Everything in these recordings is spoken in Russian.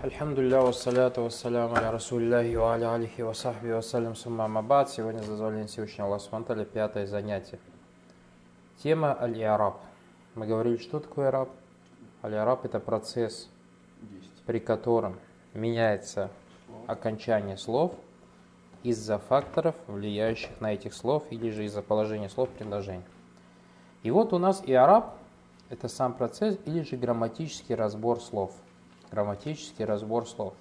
Альхамдулилля, вассаляту вассаляму аля расулиллахи ва аля алихи ва сахби вассалям сумма амабад. Сегодня, за дозволение Всевышнего Аллаха Субтитры, пятое занятие. Тема аль-Иараб. Мы говорили, что такое Иараб? Аль-Иараб это процесс, при котором меняется окончание слов из-за факторов, влияющих на этих слов, или же из-за положения слов в предложении. И вот у нас Иараб – это сам процесс, или же грамматический разбор слов – грамматический разбор слов.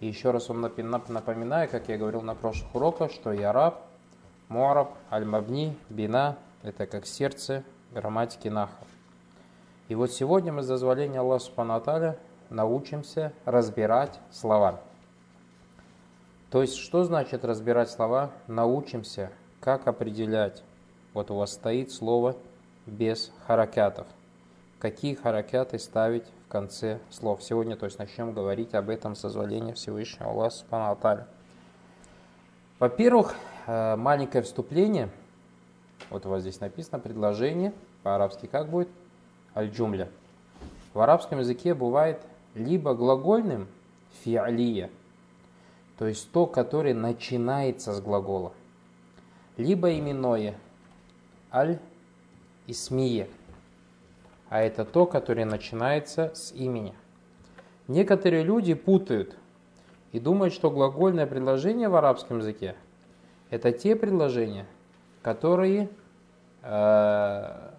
И еще раз вам напоминаю, как я говорил на прошлых уроках, что яраб, муараб, аль-мабни, бина – это как сердце грамматики наха. И вот сегодня мы с дозволения Аллаха Субхану научимся разбирать слова. То есть, что значит разбирать слова? Научимся, как определять. Вот у вас стоит слово без харакятов. Какие харакяты ставить конце слов. Сегодня, то есть, начнем говорить об этом созволения Всевышнего Аллаха Субхану Во-первых, э, маленькое вступление. Вот у вас здесь написано предложение. По-арабски как будет? Аль-джумля. В арабском языке бывает либо глагольным фиалия, то есть то, которое начинается с глагола, либо именное аль-исмия – а это то, которое начинается с имени. Некоторые люди путают и думают, что глагольное предложение в арабском языке – это те предложения, которые э,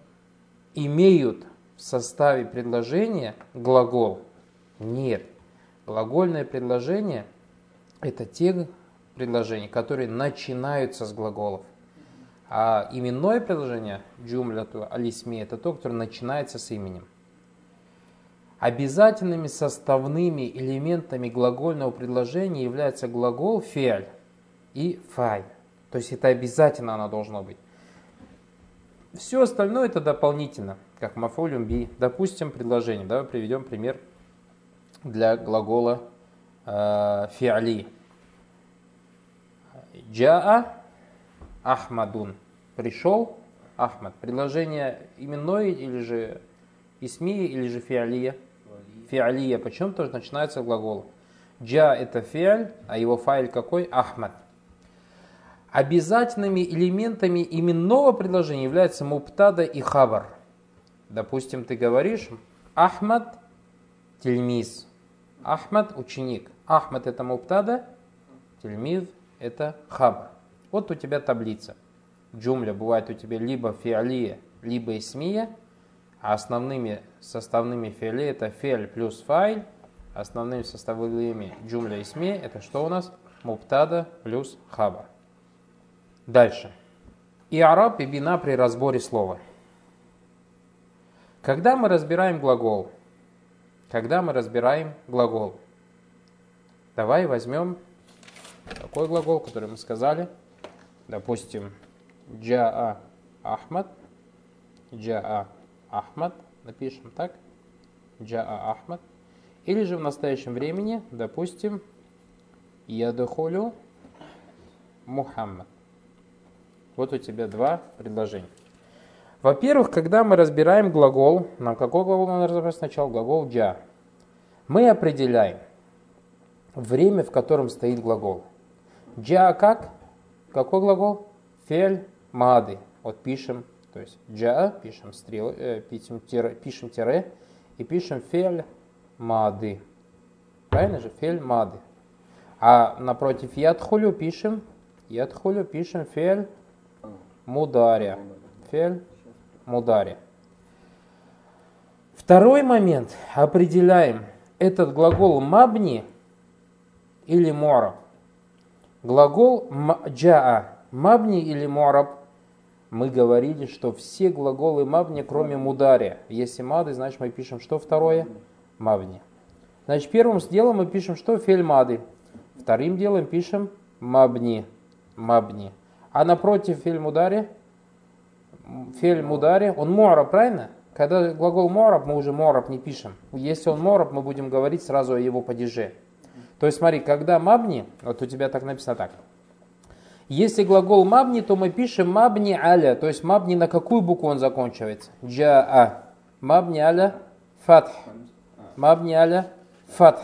имеют в составе предложения глагол. Нет. Глагольное предложение – это те предложения, которые начинаются с глаголов. А именное предложение, джумляту алисми, это то, которое начинается с именем. Обязательными составными элементами глагольного предложения являются глагол фиаль и фай. То есть это обязательно оно должно быть. Все остальное это дополнительно, как мафолюм би. Допустим, предложение. Давай приведем пример для глагола э, фиали. Джаа Ахмадун. Пришел Ахмад. Предложение именное или же исми, или же фиалия? Фиалия. Почему тоже начинается глагол? Джа это фиаль, а его файль какой? Ахмад. Обязательными элементами именного предложения являются муптада и хабар. Допустим, ты говоришь Ахмад тельмиз. Ахмад ученик. Ахмад это муптада, тельмиз это хабар. Вот у тебя таблица. Джумля бывает у тебя либо фиалия, либо исмия, а основными составными фиали это фиаль плюс файль, основными составными джумля и исмия это что у нас? Муптада плюс хаба. Дальше. И араб и бина при разборе слова. Когда мы разбираем глагол, когда мы разбираем глагол, давай возьмем такой глагол, который мы сказали – допустим, Джаа Ахмад, Джаа Ахмад, напишем так, Джаа Ахмад. Или же в настоящем времени, допустим, Ядухулю Мухаммад. Вот у тебя два предложения. Во-первых, когда мы разбираем глагол, нам какой глагол надо разобрать сначала? Глагол джа. Мы определяем время, в котором стоит глагол. Джа как? Какой глагол? Фель мады. Вот пишем, то есть джа, пишем стрелы, э, пишем, тире, пишем тире и пишем фель мады. Правильно же? Фель мады. А напротив ядхулю пишем, ядхулю пишем фель мударя. Фель мударя. Второй момент. Определяем этот глагол мабни или мора. Глагол джаа, мабни или муараб, мы говорили, что все глаголы мабни, кроме мудари. Если мады, значит мы пишем что второе? مبني. Значит, первым делом мы пишем что? فعل ماضي. Вторым делом пишем مبني. مبني. А напротив فعل مضارع, فعل مضارع, он معرب, правильно? Когда глагол معرب, мы уже معرب не пишем. Если он معرب, мы будем говорить сразу о его падеже. То есть смотри, когда مبني, вот у тебя так написано так. Если глагол مبني, то мы пишем مبني على, то есть مبني на какую букву он заканчивается? جاء. Мабни аля фатх. Мабни аля фатх.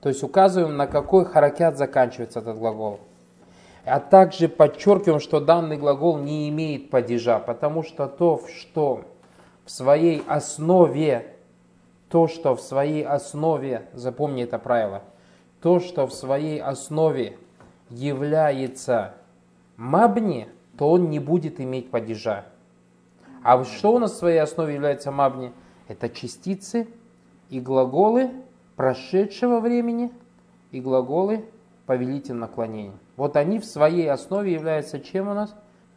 То есть указываем, на какой харакят заканчивается этот глагол. А также подчеркиваем, что данный глагол не имеет падежа, потому что то, что в своей основе, то, что в своей основе, запомни это правило, то, что в своей основе является мабни, то он не будет иметь падежа. А что у нас в своей основе является мабни? Это частицы и глаголы прошедшего времени и глаголы повелитель наклонения. Вот они в своей основе являются чем у нас?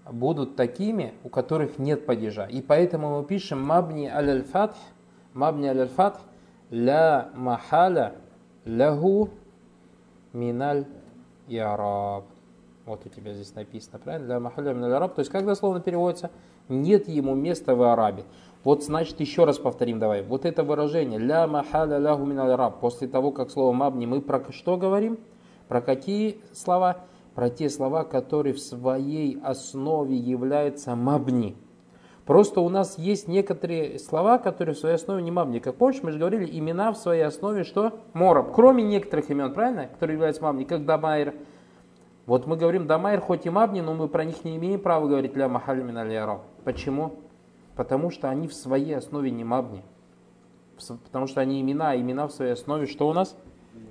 Будут такими, у которых нет падежа. И поэтому мы пишем мабни аль-фатх, мабни аль-фатх, ля махаля лаху миналь яраб. Вот у тебя здесь написано, правильно? Ля махаля миналь яраб. То есть как дословно переводится? Нет ему места в арабе. Вот значит еще раз повторим давай. Вот это выражение ля махаля лаху миналь яраб. После того, как слово мабни, мы про что говорим? Про какие слова? Про те слова, которые в своей основе являются мабни. Просто у нас есть некоторые слова, которые в своей основе не мабни. Как помнишь, мы же говорили, имена в своей основе что? Мораб. Кроме некоторых имен, правильно? Которые являются мабни, как Дамайр. Вот мы говорим Дамайр хоть и мабни, но мы про них не имеем права говорить ля махаль мин Почему? Потому что они в своей основе не мабни. Потому что они имена, а имена в своей основе что у нас?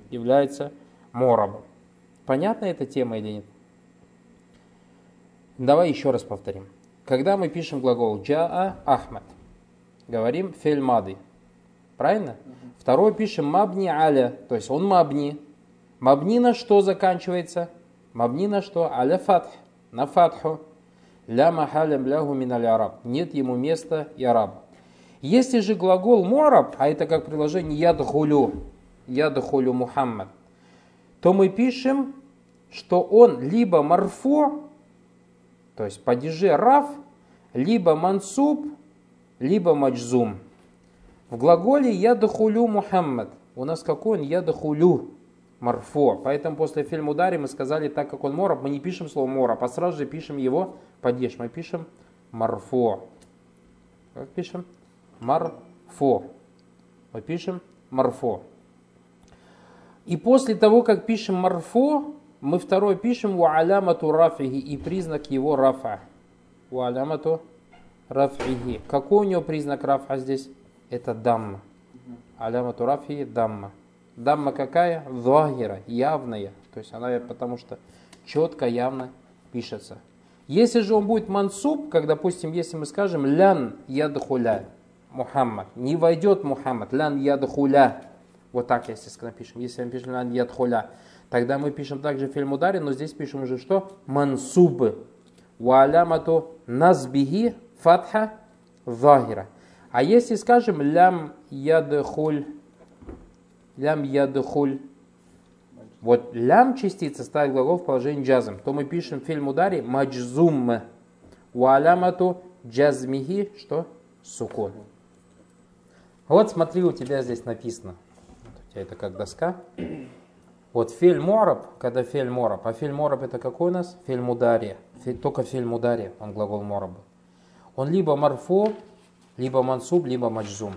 Являются морабом. Понятна эта тема или нет? Давай еще раз повторим. Когда мы пишем глагол джаа ахмад, говорим фель мады. Правильно? Второй пишем мабни аля, то есть он мабни. Мабни на что заканчивается? Мабни на что? Аля фатх, на фатху. Ля махалям лягу мин араб. Нет ему места и араб. Если же глагол муараб, а это как приложение ядхулю, ядхулю Мухаммад, то мы пишем, что он либо марфо, то есть падеже раф, либо мансуб, либо маджзум. В глаголе ядхулю Мухаммад. У нас какой он? Ядхулю марфо. Поэтому после фильма удари мы сказали, так как он мораб, мы не пишем слово мораб, а сразу же пишем его падеж. Мы пишем марфо. Как пишем? Марфо. Мы пишем марфо. И после того, как пишем марфо, мы второй пишем у алямату рафихи и признак его рафа. У алямату рафихи. Какой у него признак рафа здесь? Это дамма. Алямату рафихи дамма. Дамма какая? Захира, явная. То есть она потому что четко, явно пишется. Если же он будет мансуб, как, допустим, если мы скажем лян ядхуля Мухаммад, не войдет Мухаммад, лян ядхуля, вот так, если напишем. Если мы пишем лян ядхуля, тогда мы пишем также фильм ударе, но здесь пишем уже что? Мансубы. Валямату назбихи фатха захира. А если скажем лям ядхуль, лям ядхуль, вот лям частица ставит глагол в положении джазм, то мы пишем фильм ударе маджзум. Валямату джазмихи, что? Сукон. Вот смотри, у тебя здесь написано тебя это как доска. Вот филь мораб, когда мораб, а мораб это какой у нас? Филь мудари. Только филь мудари, он глагол мораб. Он либо марфу, либо мансуб, либо маджзум.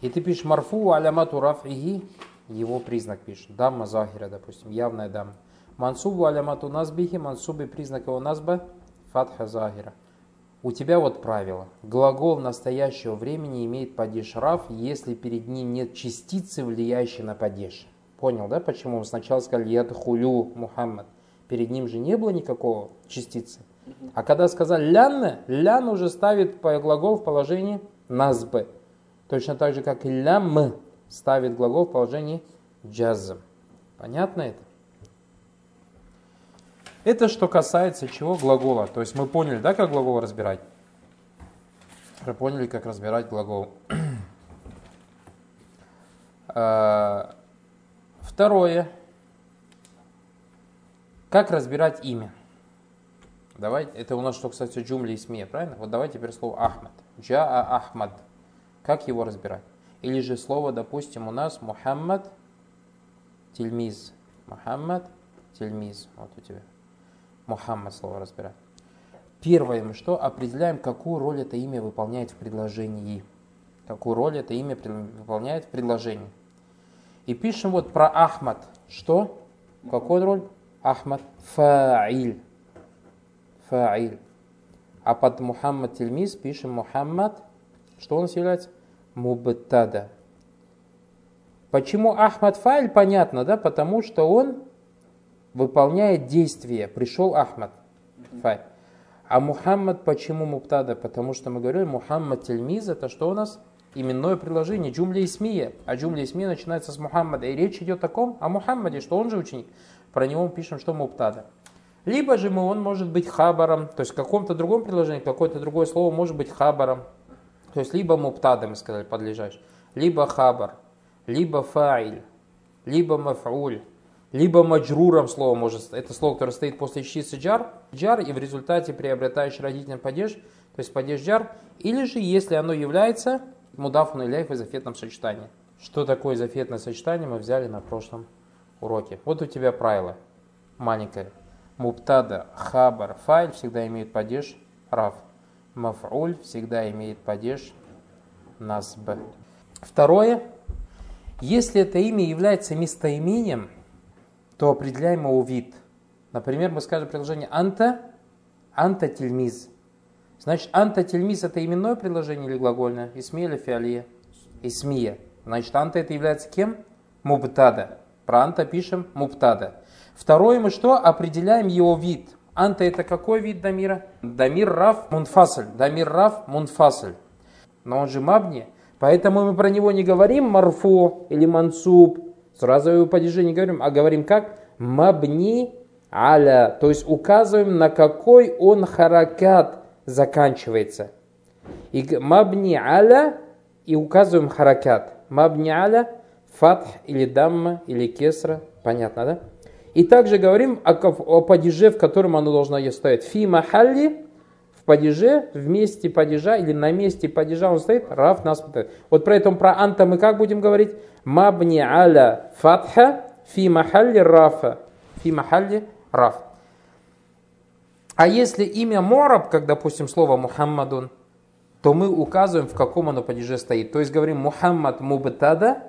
И ты пишешь марфу алямату рафихи, его признак пишешь. Дамма захира, допустим, явная дамма. Мансубу алямату назбихи, мансуби признак его назба, фатха захира. У тебя вот правило. Глагол настоящего времени имеет падеж раф, если перед ним нет частицы, влияющей на падеж. Понял, да, почему сначала сказали ядхулю Мухаммад? Перед ним же не было никакого частицы. А когда сказали лянна, лян уже ставит глагол в положении назбы. Точно так же, как и лям ставит глагол в положении джазм. Понятно это? Это что касается чего? Глагола. То есть мы поняли, да, как глагол разбирать? Мы поняли, как разбирать глагол. Второе. Как разбирать имя? Давайте, это у нас что, кстати, джумли и смея, правильно? Вот давайте теперь слово Ахмад. Джаа Ахмад. Как его разбирать? Или же слово, допустим, у нас Мухаммад Тильмиз. Мухаммад Тильмиз. Вот у тебя. Мухаммад слово разбираем. Первое мы что? Определяем, какую роль это имя выполняет в предложении. Какую роль это имя выполняет в предложении. И пишем вот про Ахмад. Что? Какой роль? Ахмад фа'иль. Фа'иль. А под Мухаммад Тельмиз пишем Мухаммад. Что нас является? Мубтада. Почему Ахмад Файль, понятно, да? Потому что он выполняет действие. Пришел Ахмад Файль. А Мухаммад почему Муптада? Потому что мы говорили, Мухаммад Тельмиз, это что у нас? Именное предложение, джумля Исмия. А джумля Исмия начинается с Мухаммада. И речь идет о ком? О Мухаммаде, что он же ученик. Про него мы пишем, что Муптада. Либо же мы, он может быть хабаром, то есть в каком-то другом предложении, какое-то другое слово может быть хабаром. То есть либо муптада, мы сказали, подлежащий, либо хабар, либо фаиль, либо мафуль, либо маджруром слово может, это слово, которое стоит после частицы джар, джар и в результате приобретающий родительный падеж, то есть падеж джар, или же если оно является мудафун иляй в изофетном сочетании. Что такое изофетное сочетание, мы взяли на прошлом уроке. Вот у тебя правило маленькое. Муптада, хабар, файль всегда имеют падеж раф. Маф'уль всегда имеет падеж насб. Второе. Если это имя является местоимением, то определяем его вид. Например, мы скажем предложение «анта», «анта тельмиз». Значит, «анта тельмиз» это именное предложение или глагольное? Исмия или фиалия? Исмия. Значит, «анта» это является кем? Мубтада. Про «анта» пишем «мубтада». Второе мы что? Определяем его вид. «Анта» это какой вид дамира? Дамир раф мунфасль. Дамир раф мунфасль. Но он же мабни. Поэтому мы про него не говорим марфу или мансуб, Сразу его падеже не говорим, а говорим как? Мабни аля. То есть указываем, на какой он харакат заканчивается. И мабни аля и указываем харакат. Мабни аля, фатх или дамма или кесра. Понятно, да? И также говорим о, о падеже, в котором оно должно стоять. Фи махалли, в падеже, в месте падежа или на месте падежа он стоит, раф нас Вот про это про анта мы как будем говорить? Мабни аля фатха фи махалли рафа. Фи махалли раф. А если имя Мораб, как, допустим, слово Мухаммадун, то мы указываем, в каком оно падеже стоит. То есть говорим Мухаммад мубтада,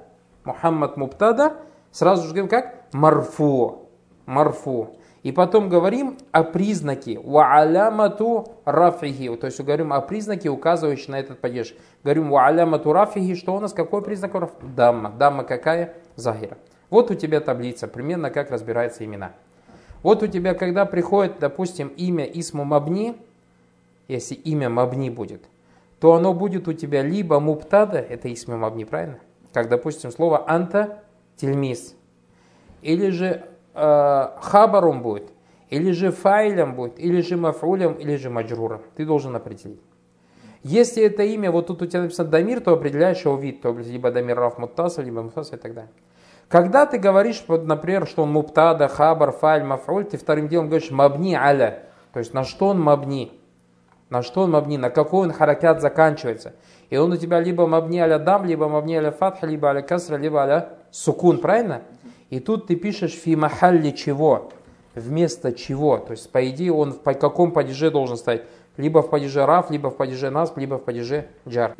Мухаммад мубтада, сразу же говорим как? Марфу. Марфу. И потом говорим о признаке ва'алямату рафихи, то есть говорим о признаке, указывающем на этот падеж. Говорим ва'алямату рафихи, что у нас, какой признак? Дамма. Дамма какая? Захира. Вот у тебя таблица, примерно как разбираются имена. Вот у тебя, когда приходит, допустим, имя Исму Мабни, если имя Мабни будет, то оно будет у тебя либо Муптада, это Исму Мабни, правильно? Как, допустим, слово Анта Тельмис, или же э, хабаром будет, или же файлем будет, или же мафулем, или же маджруром. Ты должен определить. Если это имя, вот тут у тебя написано дамир, то определяешь его вид, то либо дамир раф муттаса, либо муттаса и так далее. Когда ты говоришь, вот, например, что он муптада, хабар, файль, мафуль, ты вторым делом говоришь мабни аля, то есть на что он мабни, на что он мабни, на какой он харакят заканчивается. И он у тебя либо мабни аля дам, либо мабни аля фатха, либо аля касра, либо аля сукун, правильно? И тут ты пишешь фи махалли чего, вместо чего. То есть, по идее, он в каком падеже должен стоять? Либо в падеже раф, либо в падеже насб, либо в падеже джар.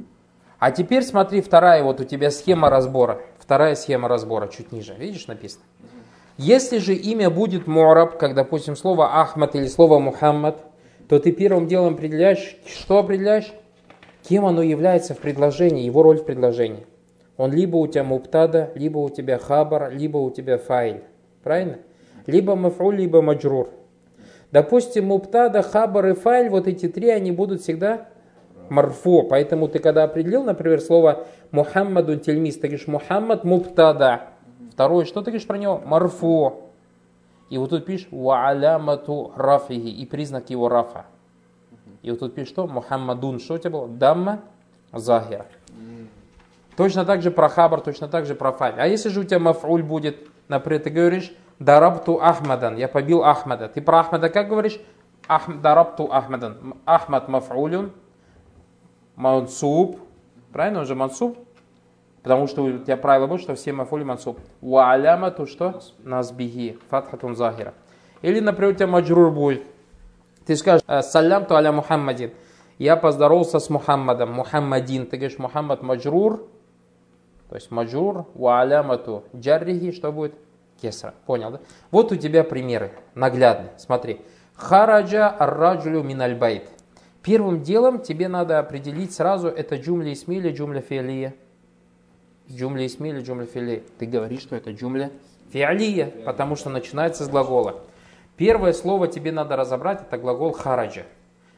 А теперь смотри, вторая вот у тебя схема разбора. Вторая схема разбора, чуть ниже. Видишь, написано? Если же имя будет мураб, как, допустим, слово Ахмад или слово Мухаммад, то ты первым делом определяешь, что определяешь? Кем оно является в предложении, его роль в предложении. Он либо у тебя муптада, либо у тебя хабар, либо у тебя файль. Правильно? Либо мафруль, либо маджрур. Допустим, муптада, хабар и файль, вот эти три, они будут всегда марфу. Поэтому ты когда определил, например, слово Мухаммаду тельмис, ты говоришь Мухаммад муптада. Второе, что ты говоришь про него? Марфу. И вот тут пишешь ва'алямату рафихи и признак его рафа. И вот тут пишешь что? Мухаммадун. Что у тебя было? Дамма захира. Точно так же про хабар, точно так же про фаль. А если же у тебя мафуль будет, например, ты говоришь дарабту Ахмадан, я побил Ахмада. Ты про Ахмада как говоришь? Ах, дарабту Ахмадан. Ахмад мафулюн, мансуб. Правильно, он же мансуб? Потому что у тебя правило будет, что все мафули мансуб. Ва алямату что? Назбихи. Фатхатун захира. Или, например, у тебя маджрур будет. Ты скажешь, «Э, салям ту аля Мухаммадин. Я поздоровался с Мухаммадом. Мухаммадин. Ты говоришь, Мухаммад маджрур То есть маджур, ва алямату джаррихи, что будет? Кесра. Понял, да? Вот у тебя примеры наглядные. Смотри. Хараджа арраджулю минальбайт. Первым делом тебе надо определить сразу, это джумля исмили, джумля фиалия. Джумля исмили, джумля фиалия. Ты говоришь, что это джумля фиалия, потому что начинается с глагола. Первое слово тебе надо разобрать, это глагол хараджа.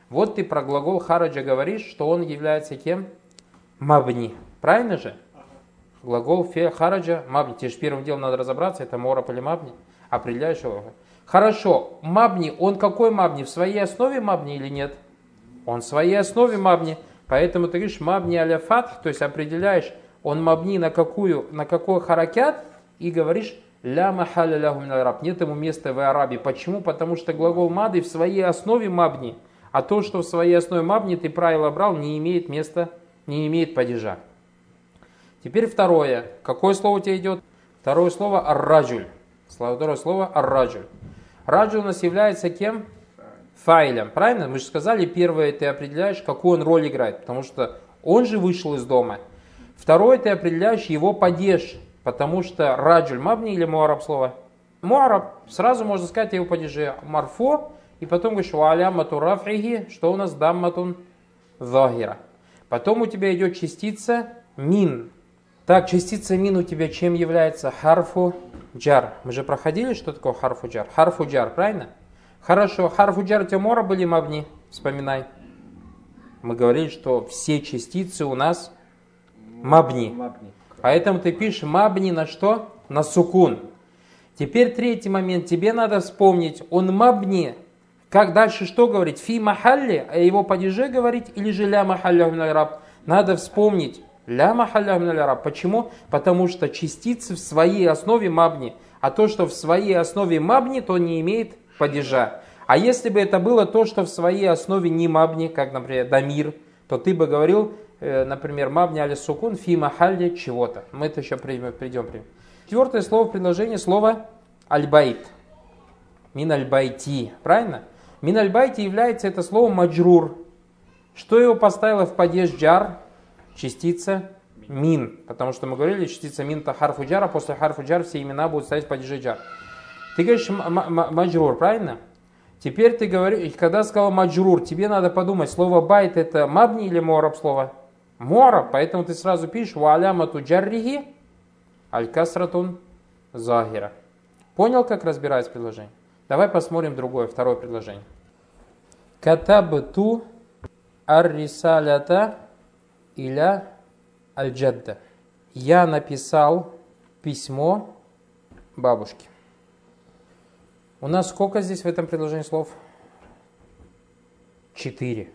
Вот ты про глагол хараджа говоришь, что он является кем? Мабни. Правильно же? Глагол фе хараджа мабни. Тебе же первым делом надо разобраться, это мора или мабни. Определяешь его. Хорошо, мабни, он какой мабни? В своей основе мабни или нет? Он в своей основе мабни. Поэтому ты говоришь мабни аля фат, то есть определяешь, он мабни на какую, на какой харакят, и говоришь ля махаля ляху араб. Нет ему места в арабе. Почему? Потому что глагол мады в своей основе мабни. А то, что в своей основе мабни ты правило брал, не имеет места, не имеет падежа. Теперь второе. Какое слово у тебя идет? Второе слово арраджуль. Второе слово арраджуль. Раджуль у нас является кем? Файлем. Правильно? Мы же сказали, первое ты определяешь, какую он роль играет. Потому что он же вышел из дома. Второе ты определяешь его падеж. Потому что раджуль мабни или муараб слово? Муараб. Сразу можно сказать его падеже марфо. И потом говоришь, ваалямату рафихи, что у нас дамматун захира. Потом у тебя идет частица мин. Так, частица мин у тебя чем является? Харфу джар. Мы же проходили, что такое харфу джар. Харфу джар, правильно? Хорошо, харфу джар тимора были мабни? Вспоминай. Мы говорили, что все частицы у нас мабни. Поэтому ты пишешь мабни на что? На сукун. Теперь третий момент. Тебе надо вспомнить, он мабни. Как дальше что говорить? Фи махалли, а его падеже говорить, или же ля махалля раб? Надо вспомнить. Ля махалля раб. Почему? Потому что частицы в своей основе мабни. А то, что в своей основе мабни, то не имеет падежа. А если бы это было то, что в своей основе не мабни, как, например, дамир, то ты бы говорил, э, например, мабни али сукун фи махалли чего-то. Мы это еще придем. придем. Четвертое слово в предложении слово альбайт. Мин альбайти. Правильно? Мин альбайти является это слово маджрур. Что его поставило в падеж джар? Частица мин. Потому что мы говорили, частица мин это харфу джара, после харфу джар все имена будут стоять в падеже джар. Ты говоришь маджрур, правильно? Теперь ты говоришь, когда сказал маджрур, тебе надо подумать, слово байт это мабни или мораб слово? Мораб, поэтому ты сразу пишешь валямату джаррихи аль-касратун захира. Понял, как разбирается предложение? Давай посмотрим другое, второе предложение. Катабту ар-рисалята иля аль-джадда. Я написал письмо бабушке. У нас сколько здесь в этом предложении слов? Четыре.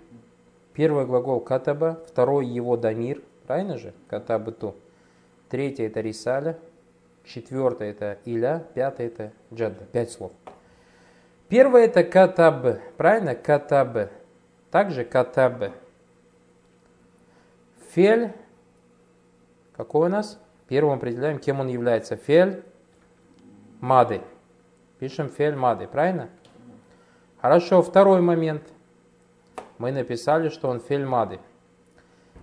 Первый глагол катаба, второй его дамир, правильно же? Катаба ту. Третий это рисаля, четвертое это иля, пятое это джадда. Пять слов. Первое это катаб, правильно? Катаб. Также катаб. Фель, какой у нас? Первым определяем, кем он является. Фель мады. Пишем фель мады, правильно? Хорошо, второй момент. Мы написали, что он фель мады.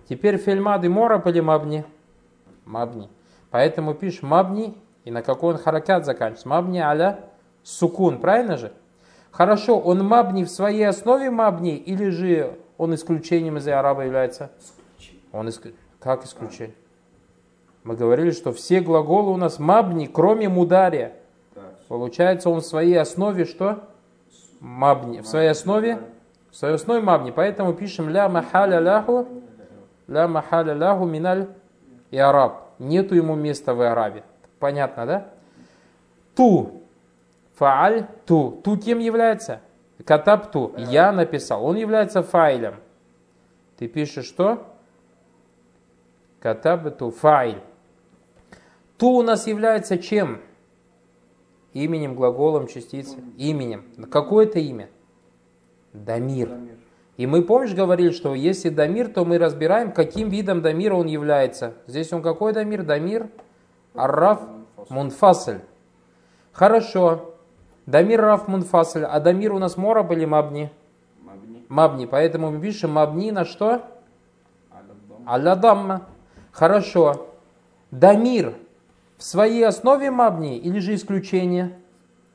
Теперь фель мады мора или мабни? Мабни. Поэтому пишем мабни, и на какой он харакят заканчивается? Мабни аля сукун, правильно же? Хорошо, он мабни в своей основе мабни, или же он исключением из араба является? Он иск... Как исключение? Мы говорили, что все глаголы у нас мабни, кроме мудария. Получается, он в своей основе что? Мабни. В своей основе? В своей основе мабни. Поэтому пишем ля махаля ляху, ля махаля ляху миналь и араб. Нету ему места в арабе. Понятно, да? Ту. Фааль ту. Ту кем является? Катаб ту. Я написал. Он является файлем. Ты пишешь что? Катаб ту. Файль. Ту у нас является чем? Именем, глаголом, частицей. Именем. Какое это имя? Дамир. И мы, помнишь, говорили, что если дамир, то мы разбираем, каким видом дамира он является. Здесь он какой дамир? Дамир арраф мунфасль. Хорошо. Дамир раф мунфасль. А дамир у нас мора были мабни? Мабни. Мабни. Поэтому мы пишем мабни на что? Аля дамма. Хорошо. Дамир в своей основе мабни или же исключение?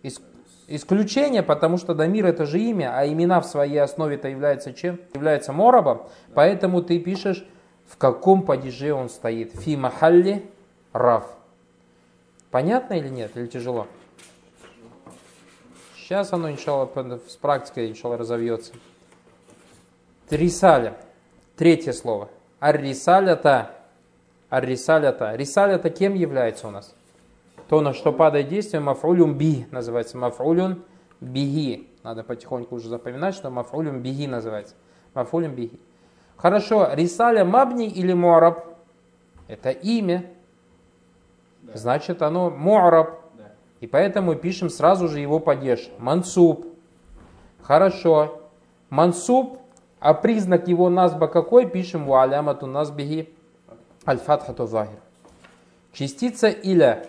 Ис- исключение, потому что Дамир это же имя, а имена в своей основе-то является чем? Является морабом. Поэтому ты пишешь, в каком падеже он стоит. Фи махалли раф. Понятно или нет? Или тяжело? Сейчас оно, иншалла, с практикой, иншалла, разовьется. Рисаля. Третье слово. Ар-рисалята. Ар-рисалята. Рисалята кем является у нас? То, на что падает действие, мафрулюм би называется. Мафрулюн биги. Надо потихоньку уже запоминать, что мафрулюм биги называется. Мафрулюм биги. Хорошо, рисаля мабни или муараб? Это имя. Да. Значит, оно муараб. И поэтому пишем сразу же его падеж. Мансуб. Хорошо. Мансуб, а признак его назба какой? Пишем у алямату назбихи аль-фатхату захир. Частица иля.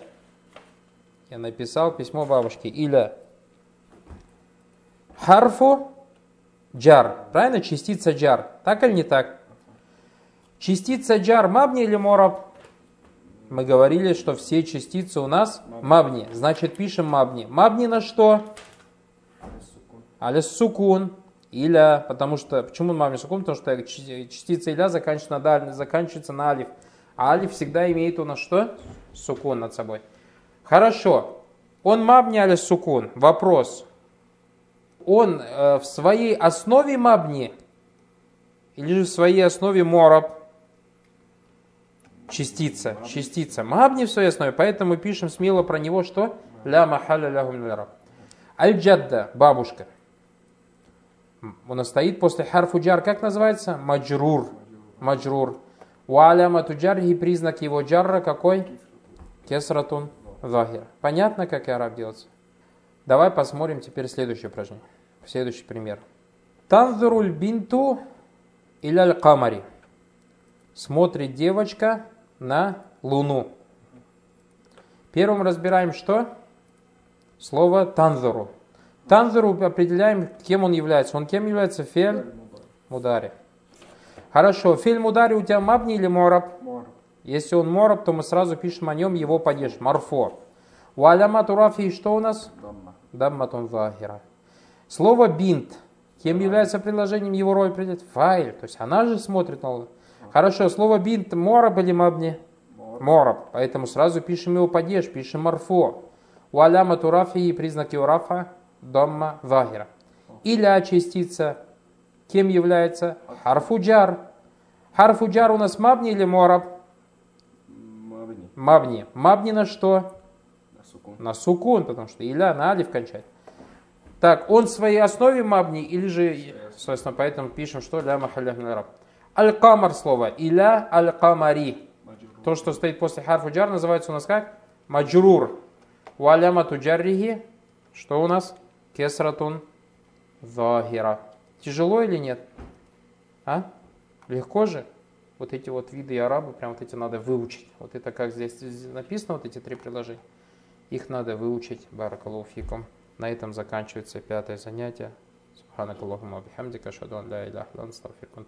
Я написал письмо бабушке. Иля. Харфу джар. Правильно? Частица джар. Так или не так? Частица джар мабни или мораб? Мы говорили, что все частицы у нас мабни. Значит, пишем мабни. Мабни на что? Алис сукун. Иля, потому что, почему мабни сукун? Потому что частица иля заканчивается на, даль, заканчивается на алиф. А алиф всегда имеет у нас что? Сукун над собой. Хорошо. Он мабни алис сукун. Вопрос он э, в своей основе мабни или же в своей основе мораб? Частица, частица. Мабни в своей основе, поэтому пишем смело про него, что? Ля махаля лягум Аль-джадда, бабушка. Нас стоит после харфу джар, как называется? Маджрур. Маджрур. У аляма туджархи признак его джарра какой? Кесратун захир. Понятно, как и араб делается? Давай посмотрим теперь следующее упражнение. Следующий пример. Танзуруль бинту иляль камари. Смотрит девочка на луну. Первым разбираем что? Слово танзуру. Танзуру определяем, кем он является. Он кем является? Фель мудари. Хорошо, фель мудари у тебя мабни или мораб? Если он мораб, то мы сразу пишем о нем его падеж, марфо. У алямату рафи что у нас? Дамматун захира. Слово бинт. Кем является предложением его роль определять? Файль. То есть она же смотрит на. Хорошо, слово бинт мораб или мабни? Мораб. Поэтому сразу пишем его падеж, пишем марфо. У аляма турафи признаки урафа домма вахира. Иля частица. Кем является? Харфуджар. Харфуджар у нас мабни или мораб? Мабни. Мабни. Мабни на что? сукун. На сукун, потому что иля на алиф кончает. Так, он в своей основе мабни или же, собственно, поэтому пишем, что ля махалях раб. Аль-камар слово. Иля аль-камари. То, что стоит после харфу джар, называется у нас как? Маджрур. У аляма туджаррихи. Что у нас? Кесратун захира. Тяжело или нет? А? Легко же? Вот эти вот виды арабы, прям вот эти надо выучить. Вот это как здесь написано, вот эти три предложения. Их надо выучить. Баракалуфикум. На этом заканчивается пятое занятие. Субханакаллахума бихамдика, шаду ан ля иляха, астагфирка,